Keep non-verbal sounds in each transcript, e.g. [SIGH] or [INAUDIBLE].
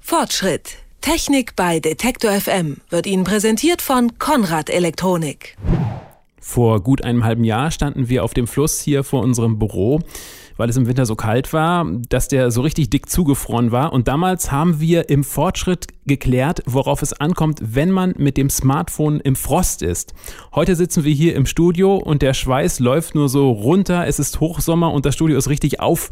Fortschritt. Technik bei Detektor FM wird Ihnen präsentiert von Konrad Elektronik. Vor gut einem halben Jahr standen wir auf dem Fluss hier vor unserem Büro, weil es im Winter so kalt war, dass der so richtig dick zugefroren war. Und damals haben wir im Fortschritt geklärt, worauf es ankommt, wenn man mit dem Smartphone im Frost ist. Heute sitzen wir hier im Studio und der Schweiß läuft nur so runter. Es ist Hochsommer und das Studio ist richtig auf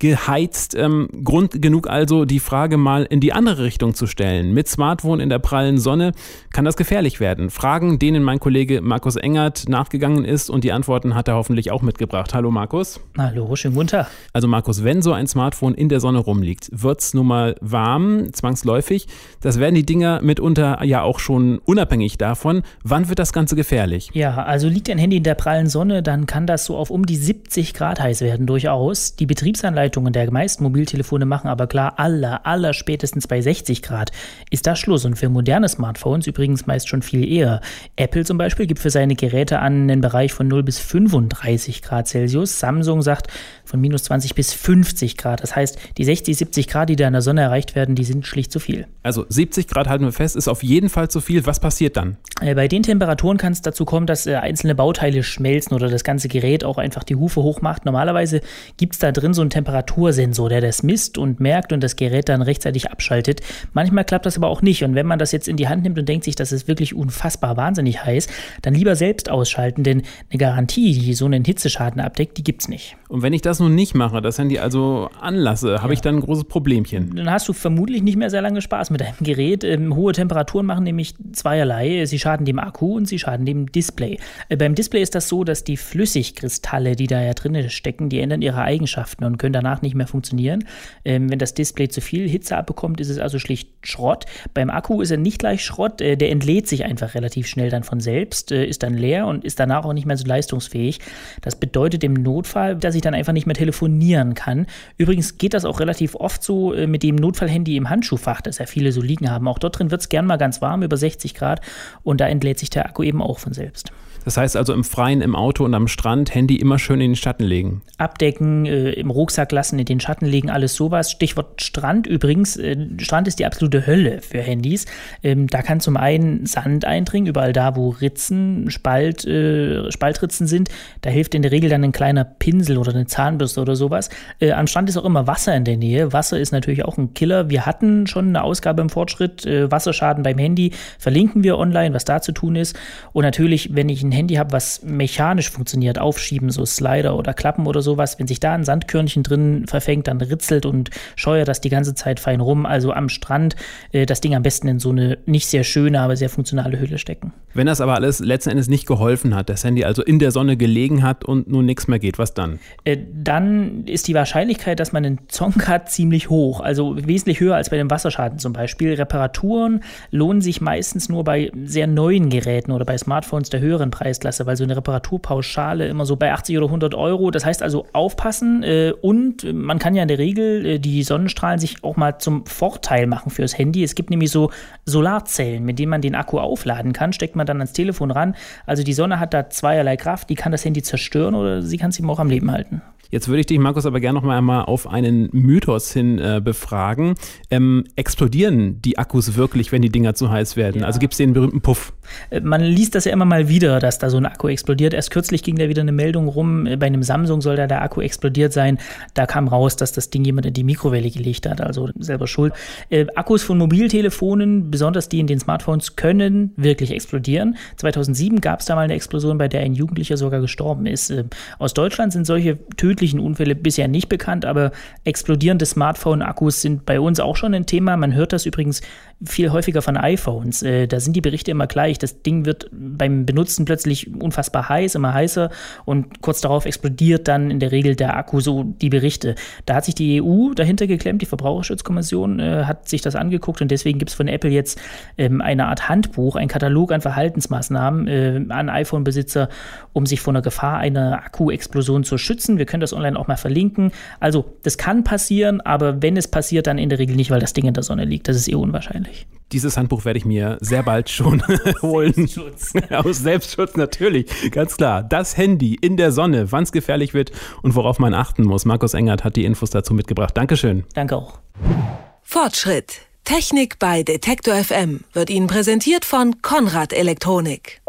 geheizt. Ähm, Grund genug also, die Frage mal in die andere Richtung zu stellen. Mit Smartphone in der prallen Sonne kann das gefährlich werden. Fragen, denen mein Kollege Markus Engert nachgegangen ist und die Antworten hat er hoffentlich auch mitgebracht. Hallo Markus. Hallo, schönen guten Tag. Also Markus, wenn so ein Smartphone in der Sonne rumliegt, wird's nun mal warm, zwangsläufig. Das werden die Dinger mitunter ja auch schon unabhängig davon. Wann wird das Ganze gefährlich? Ja, also liegt ein Handy in der prallen Sonne, dann kann das so auf um die 70 Grad heiß werden durchaus. Die Betriebsanleitung Leitungen der meisten Mobiltelefone machen aber klar, aller, aller spätestens bei 60 Grad ist da Schluss. Und für moderne Smartphones übrigens meist schon viel eher. Apple zum Beispiel gibt für seine Geräte an einen Bereich von 0 bis 35 Grad Celsius. Samsung sagt von minus 20 bis 50 Grad. Das heißt, die 60, 70 Grad, die da in der Sonne erreicht werden, die sind schlicht zu viel. Also 70 Grad halten wir fest, ist auf jeden Fall zu viel. Was passiert dann? Äh, bei den Temperaturen kann es dazu kommen, dass äh, einzelne Bauteile schmelzen oder das ganze Gerät auch einfach die Hufe hochmacht. Normalerweise gibt es da drin so einen Temperatursensor, der das misst und merkt und das Gerät dann rechtzeitig abschaltet. Manchmal klappt das aber auch nicht. Und wenn man das jetzt in die Hand nimmt und denkt sich, das ist wirklich unfassbar wahnsinnig heiß, dann lieber selbst ausschalten, denn eine Garantie, die so einen Hitzeschaden abdeckt, die gibt es nicht. Und wenn ich das nun nicht mache, das Handy also anlasse, habe ja. ich dann ein großes Problemchen. Dann hast du vermutlich nicht mehr sehr lange Spaß mit deinem Gerät. Ähm, hohe Temperaturen machen nämlich zweierlei. Sie schaden dem Akku und sie schaden dem Display. Äh, beim Display ist das so, dass die Flüssigkristalle, die da ja drin stecken, die ändern ihre Eigenschaften und können danach nicht mehr funktionieren. Ähm, wenn das Display zu viel Hitze abbekommt, ist es also schlicht Schrott. Beim Akku ist er nicht gleich Schrott, äh, der entlädt sich einfach relativ schnell dann von selbst, äh, ist dann leer und ist danach auch nicht mehr so leistungsfähig. Das bedeutet im Notfall, dass ich dann einfach nicht mehr telefonieren kann. Übrigens geht das auch relativ oft so äh, mit dem Notfallhandy im Handschuhfach, das ja viele so liegen haben. Auch dort drin wird es gern mal ganz warm, über 60 Grad, und da entlädt sich der Akku eben auch von selbst. Das heißt also im Freien, im Auto und am Strand Handy immer schön in den Schatten legen. Abdecken, äh, im Rucksack lassen, in den Schatten legen, alles sowas. Stichwort Strand übrigens. Äh, Strand ist die absolute Hölle für Handys. Ähm, da kann zum einen Sand eindringen, überall da, wo Ritzen, Spalt, äh, Spaltritzen sind. Da hilft in der Regel dann ein kleiner Pinsel oder eine Zahnbürste oder sowas. Äh, am Strand ist auch immer Wasser in der Nähe. Wasser ist natürlich auch ein Killer. Wir hatten schon eine Ausgabe im Fortschritt, äh, Wasserschaden beim Handy. Verlinken wir online, was da zu tun ist. Und natürlich, wenn ich ein Handy habe, was mechanisch funktioniert, aufschieben, so Slider oder Klappen oder sowas, wenn sich da ein Sandkörnchen drin verfängt, dann ritzelt und scheuert das die ganze Zeit fein rum. Also am Strand äh, das Ding am besten in so eine nicht sehr schöne, aber sehr funktionale Hülle stecken. Wenn das aber alles letzten Endes nicht geholfen hat, das Handy also in der Sonne gelegen hat und nun nichts mehr geht, was dann? Äh, dann ist die Wahrscheinlichkeit, dass man einen Zonk [LAUGHS] hat, ziemlich hoch. Also wesentlich höher als bei dem Wasserschaden zum Beispiel. Reparaturen lohnen sich meistens nur bei sehr neuen Geräten oder bei Smartphones der höheren Preisklasse, weil so eine Reparaturpauschale immer so bei 80 oder 100 Euro. Das heißt also aufpassen äh, und man kann ja in der Regel äh, die Sonnenstrahlen sich auch mal zum Vorteil machen fürs Handy. Es gibt nämlich so Solarzellen, mit denen man den Akku aufladen kann, steckt man dann ans Telefon ran. Also die Sonne hat da zweierlei Kraft, die kann das Handy zerstören oder sie kann es ihm auch am Leben halten. Jetzt würde ich dich, Markus, aber gerne noch mal einmal auf einen Mythos hin äh, befragen. Ähm, explodieren die Akkus wirklich, wenn die Dinger zu heiß werden? Ja. Also gibt es den berühmten Puff? Äh, man liest das ja immer mal wieder, dass da so ein Akku explodiert. Erst kürzlich ging da wieder eine Meldung rum, äh, bei einem Samsung soll da der Akku explodiert sein. Da kam raus, dass das Ding jemand in die Mikrowelle gelegt hat, also selber schuld. Äh, Akkus von Mobiltelefonen, besonders die in den Smartphones, können wirklich explodieren. 2007 gab es da mal eine Explosion, bei der ein Jugendlicher sogar gestorben ist. Äh, aus Deutschland sind solche tödlichen tödlichen Unfälle bisher nicht bekannt, aber explodierende Smartphone-Akkus sind bei uns auch schon ein Thema. Man hört das übrigens viel häufiger von iPhones. Äh, da sind die Berichte immer gleich. Das Ding wird beim Benutzen plötzlich unfassbar heiß, immer heißer und kurz darauf explodiert dann in der Regel der Akku, so die Berichte. Da hat sich die EU dahinter geklemmt, die Verbraucherschutzkommission äh, hat sich das angeguckt und deswegen gibt es von Apple jetzt ähm, eine Art Handbuch, ein Katalog an Verhaltensmaßnahmen äh, an iPhone-Besitzer, um sich vor einer Gefahr einer Akku-Explosion zu schützen. Wir können das das online auch mal verlinken. Also, das kann passieren, aber wenn es passiert, dann in der Regel nicht, weil das Ding in der Sonne liegt. Das ist eh unwahrscheinlich. Dieses Handbuch werde ich mir sehr bald schon [LAUGHS] holen. Selbstschutz. [LAUGHS] Aus Selbstschutz natürlich, ganz klar. Das Handy in der Sonne, wann es gefährlich wird und worauf man achten muss. Markus Engert hat die Infos dazu mitgebracht. Dankeschön. Danke auch. Fortschritt. Technik bei Detektor FM wird Ihnen präsentiert von Konrad Elektronik.